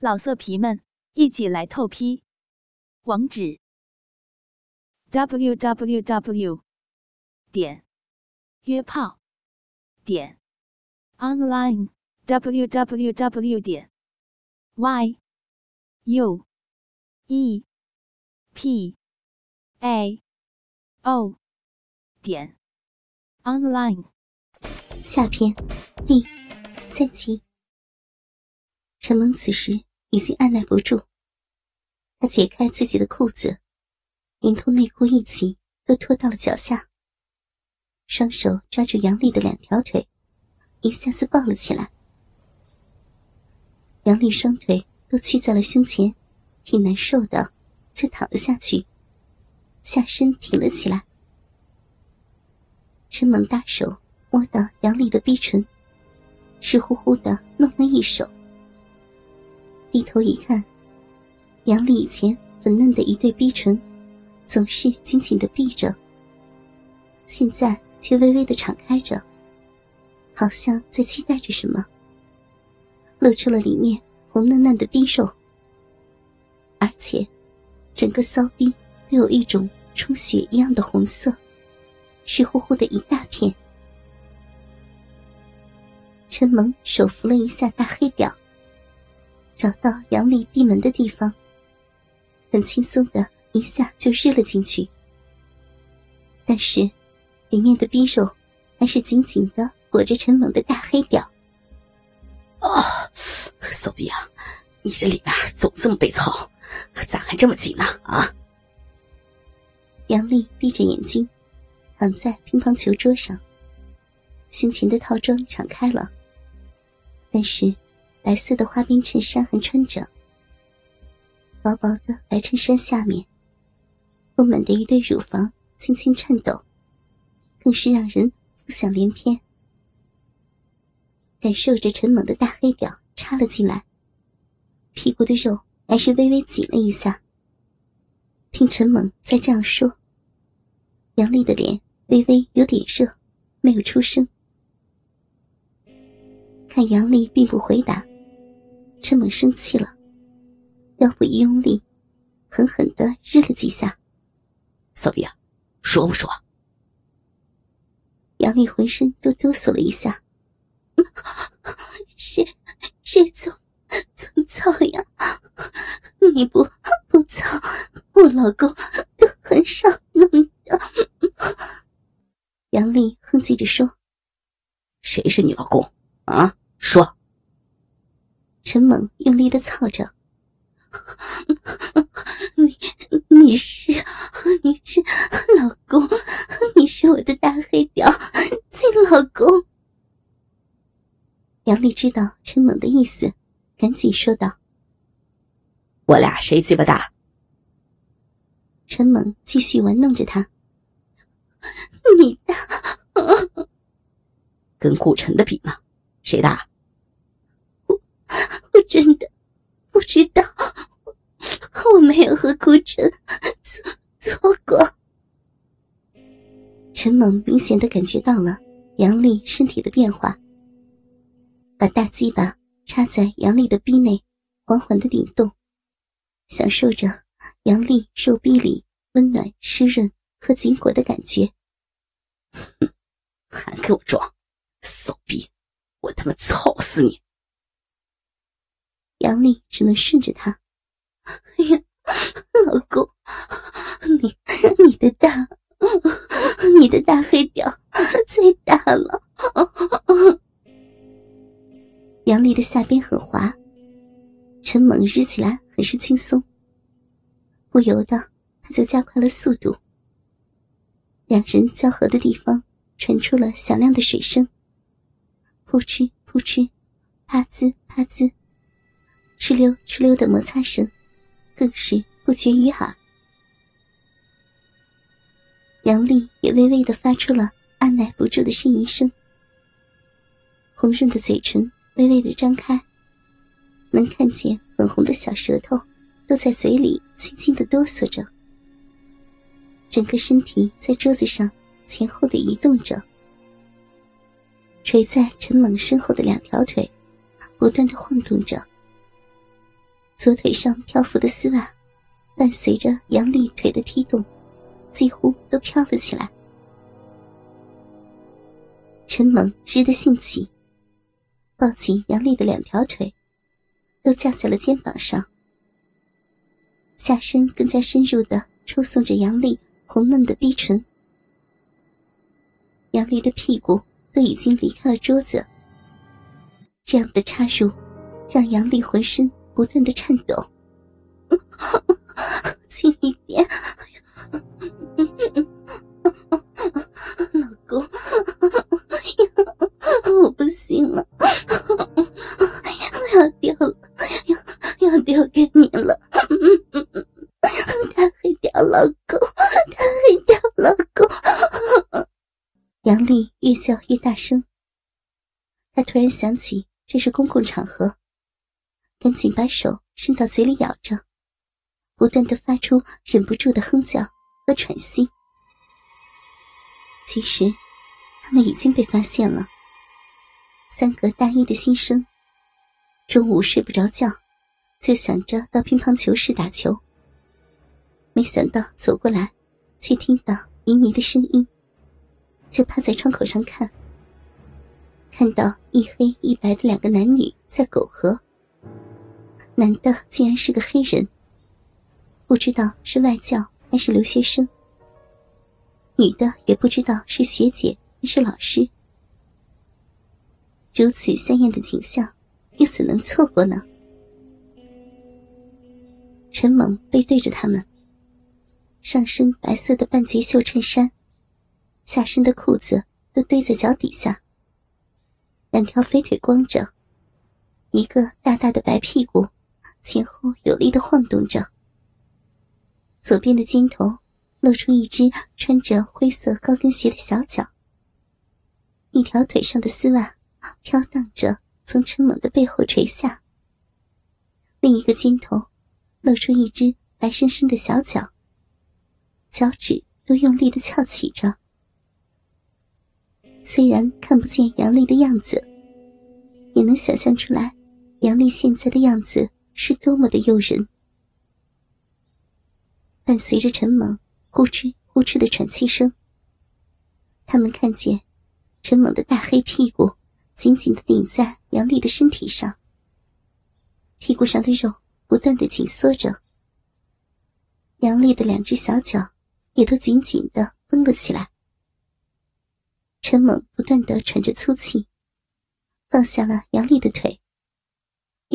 老色皮们，一起来透批！网址：w w w 点约炮点 online w w w 点 y u e p a o 点 online。下篇第三集。陈蒙此时。已经按耐不住，他解开自己的裤子，连同内裤一起都拖到了脚下。双手抓住杨丽的两条腿，一下子抱了起来。杨丽双腿都屈在了胸前，挺难受的，就躺了下去，下身挺了起来。陈猛大手摸到杨丽的逼唇，湿乎乎的弄了一手。低头一看，杨丽以前粉嫩的一对逼唇，总是紧紧的闭着，现在却微微的敞开着，好像在期待着什么。露出了里面红嫩嫩的逼肉，而且，整个骚逼都有一种充血一样的红色，湿乎乎的一大片。陈萌手扶了一下大黑屌。找到杨丽闭门的地方，很轻松的一下就日了进去。但是，里面的匕首还是紧紧的裹着陈猛的大黑屌。啊，骚逼啊，你这里面总这么被操，咋还这么紧呢？啊！杨丽闭着眼睛，躺在乒乓球桌上，胸前的套装敞开了，但是。白色的花边衬衫还穿着，薄薄的白衬衫下面，丰满的一对乳房轻轻颤抖，更是让人浮想联翩。感受着陈猛的大黑屌插了进来，屁股的肉还是微微紧了一下。听陈猛再这样说，杨丽的脸微微有点热，没有出声。看杨丽并不回答。陈猛生气了，腰部一用力，狠狠的日了几下。骚逼啊，说不说？杨丽浑身都哆嗦了一下。谁谁总总操呀？你不不操，我老公都很少弄的。杨丽哼唧着说：“谁是你老公啊？说。”陈猛用力的操着，你你是你是老公，你是我的大黑屌亲老公。杨丽知道陈猛的意思，赶紧说道：“我俩谁鸡巴大？”陈猛继续玩弄着他，你大，跟顾晨的比呢？谁大？我真的不知道，我没有和顾晨做做过。陈猛明显的感觉到了杨丽身体的变化，把大鸡巴插在杨丽的逼内，缓缓的顶动，享受着杨丽肉逼里温暖、湿润和紧裹的感觉。还给我装，骚逼！我他妈操死你！杨丽只能顺着他。哎呀，老公，你你的大，你的大黑屌最大了。杨丽的下边很滑，陈猛日起来很是轻松，不由得他就加快了速度。两人交合的地方传出了响亮的水声，扑哧扑哧，啪滋啪滋。哧溜哧溜的摩擦声，更是不绝于耳。杨丽也微微的发出了按耐不住的呻吟声，红润的嘴唇微微的张开，能看见粉红的小舌头都在嘴里轻轻的哆嗦着，整个身体在桌子上前后的移动着，垂在陈猛身后的两条腿不断的晃动着。左腿上漂浮的丝袜，伴随着杨丽腿的踢动，几乎都飘了起来。陈猛日的兴起，抱紧杨丽的两条腿，都架在了肩膀上，下身更加深入的抽送着杨丽红嫩的逼唇。杨丽的屁股都已经离开了桌子，这样的插入让杨丽浑身不断的颤抖。轻一点，老公，我不行了，我要掉了，要要掉给你了，太黑掉，老公，太黑掉，老公。杨丽越叫越大声，她突然想起这是公共场合，赶紧把手伸到嘴里咬着，不断的发出忍不住的哼叫和喘息。其实，他们已经被发现了。三个大一的新生，中午睡不着觉，就想着到乒乓球室打球。没想到走过来，却听到迷迷的声音。就趴在窗口上看，看到一黑一白的两个男女在苟合。男的竟然是个黑人，不知道是外教还是留学生；女的也不知道是学姐还是老师。如此鲜艳的景象，又怎能错过呢？陈猛背对着他们，上身白色的半截袖衬衫。下身的裤子都堆在脚底下，两条肥腿光着，一个大大的白屁股前后有力的晃动着。左边的肩头露出一只穿着灰色高跟鞋的小脚，一条腿上的丝袜飘荡着从陈猛的背后垂下，另一个肩头露出一只白生生的小脚，脚趾都用力的翘起着。虽然看不见杨丽的样子，也能想象出来，杨丽现在的样子是多么的诱人。伴随着陈猛呼哧呼哧的喘气声，他们看见陈猛的大黑屁股紧紧的顶在杨丽的身体上，屁股上的肉不断的紧缩着，杨丽的两只小脚也都紧紧的绷了起来。陈猛不断的喘着粗气，放下了杨丽的腿，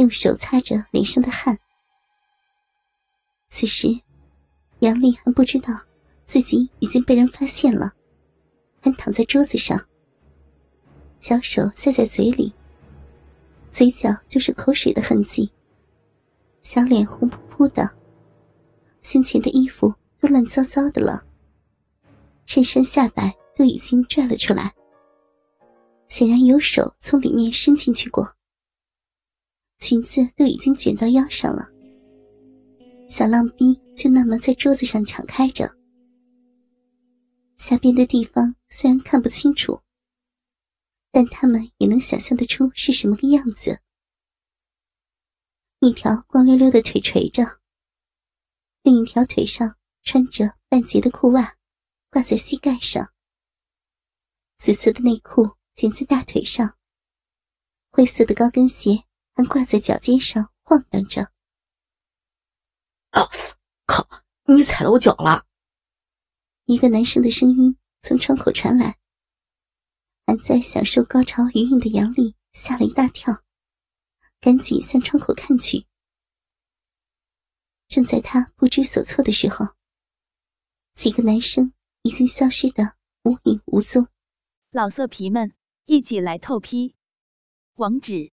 用手擦着脸上的汗。此时，杨丽还不知道自己已经被人发现了，还躺在桌子上，小手塞在嘴里，嘴角就是口水的痕迹，小脸红扑扑的，胸前的衣服都乱糟糟的了，衬衫下摆。都已经拽了出来，显然有手从里面伸进去过。裙子都已经卷到腰上了，小浪逼就那么在桌子上敞开着。下边的地方虽然看不清楚，但他们也能想象得出是什么个样子。一条光溜溜的腿垂着，另一条腿上穿着半截的裤袜，挂在膝盖上。紫色的内裤卷在大腿上，灰色的高跟鞋还挂在脚尖上晃荡着。啊！靠！你踩到我脚了！一个男生的声音从窗口传来。还在享受高潮余韵的杨丽吓了一大跳，赶紧向窗口看去。正在他不知所措的时候，几个男生已经消失的无影无踪。老色皮们，一起来透批！网址